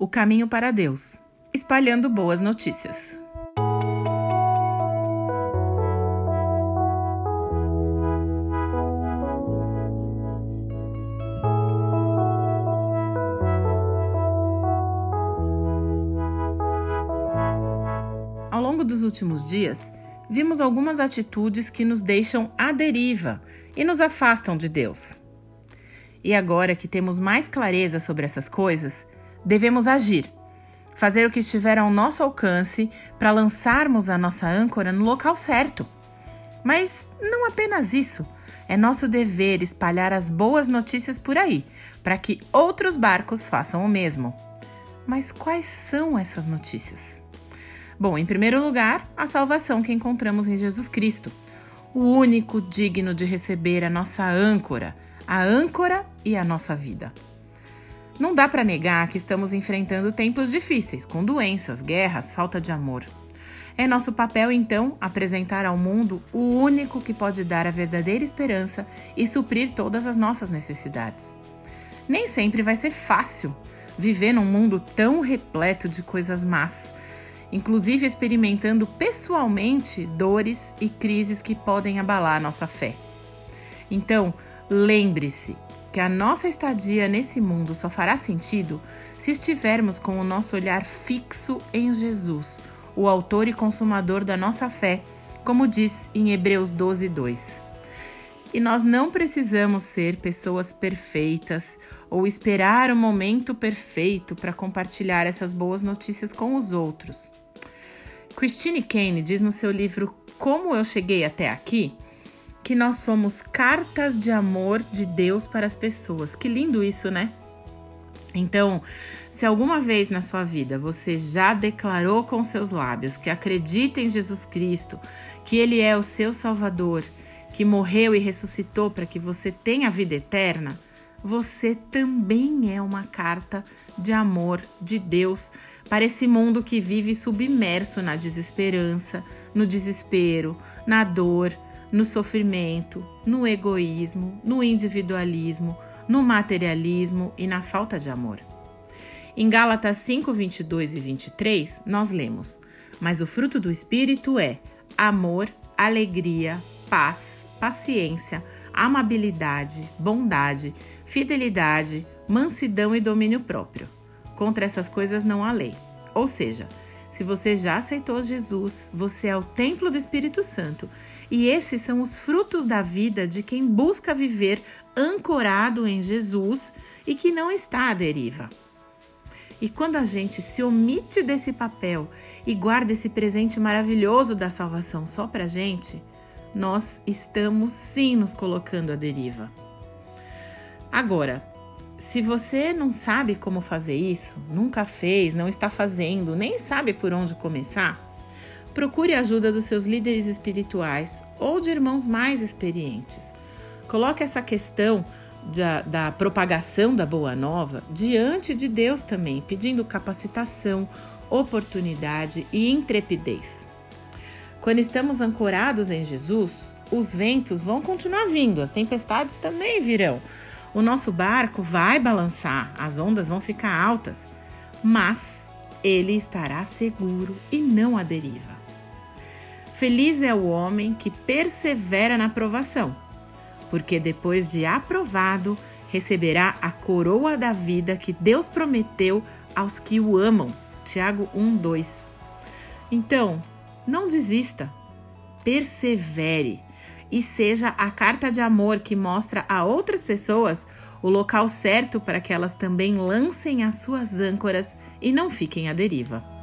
O caminho para Deus, espalhando boas notícias. Ao longo dos últimos dias, vimos algumas atitudes que nos deixam à deriva e nos afastam de Deus. E agora que temos mais clareza sobre essas coisas, devemos agir, fazer o que estiver ao nosso alcance para lançarmos a nossa âncora no local certo. Mas não apenas isso, é nosso dever espalhar as boas notícias por aí, para que outros barcos façam o mesmo. Mas quais são essas notícias? Bom, em primeiro lugar, a salvação que encontramos em Jesus Cristo, o único digno de receber a nossa âncora, a âncora e a nossa vida. Não dá para negar que estamos enfrentando tempos difíceis, com doenças, guerras, falta de amor. É nosso papel, então, apresentar ao mundo o único que pode dar a verdadeira esperança e suprir todas as nossas necessidades. Nem sempre vai ser fácil viver num mundo tão repleto de coisas más, inclusive experimentando pessoalmente dores e crises que podem abalar a nossa fé. Então, lembre-se que a nossa estadia nesse mundo só fará sentido se estivermos com o nosso olhar fixo em Jesus, o autor e consumador da nossa fé, como diz em Hebreus 12, 2. E nós não precisamos ser pessoas perfeitas ou esperar o momento perfeito para compartilhar essas boas notícias com os outros. Christine Kane diz no seu livro Como Eu Cheguei Até Aqui que nós somos cartas de amor de Deus para as pessoas. Que lindo isso, né? Então, se alguma vez na sua vida você já declarou com seus lábios que acredita em Jesus Cristo, que Ele é o seu Salvador, que morreu e ressuscitou para que você tenha vida eterna, você também é uma carta de amor de Deus para esse mundo que vive submerso na desesperança, no desespero, na dor, no sofrimento, no egoísmo, no individualismo, no materialismo e na falta de amor. Em Gálatas 5, 22 e 23, nós lemos: Mas o fruto do Espírito é amor, alegria, paz, paciência, amabilidade, bondade, fidelidade, mansidão e domínio próprio. Contra essas coisas não há lei. Ou seja, se você já aceitou Jesus, você é o templo do Espírito Santo e esses são os frutos da vida de quem busca viver ancorado em Jesus e que não está à deriva. E quando a gente se omite desse papel e guarda esse presente maravilhoso da salvação só para gente, nós estamos sim nos colocando à deriva. Agora, se você não sabe como fazer isso, nunca fez, não está fazendo, nem sabe por onde começar, procure a ajuda dos seus líderes espirituais ou de irmãos mais experientes. Coloque essa questão da, da, propagação da Boa Nova diante de Deus também, pedindo capacitação, oportunidade e intrepidez. Quando estamos ancorados em Jesus, os ventos vão continuar vindo, as tempestades também virão. O nosso barco vai balançar, as ondas vão ficar altas, mas ele estará seguro e não à deriva. Feliz é o homem que persevera na provação, porque depois de aprovado, receberá a coroa da vida que Deus prometeu aos que o amam. Tiago 1, 2. Então, não desista, persevere e seja a carta de amor que mostra a outras pessoas o local certo para que elas também lancem as suas âncoras e não fiquem à deriva.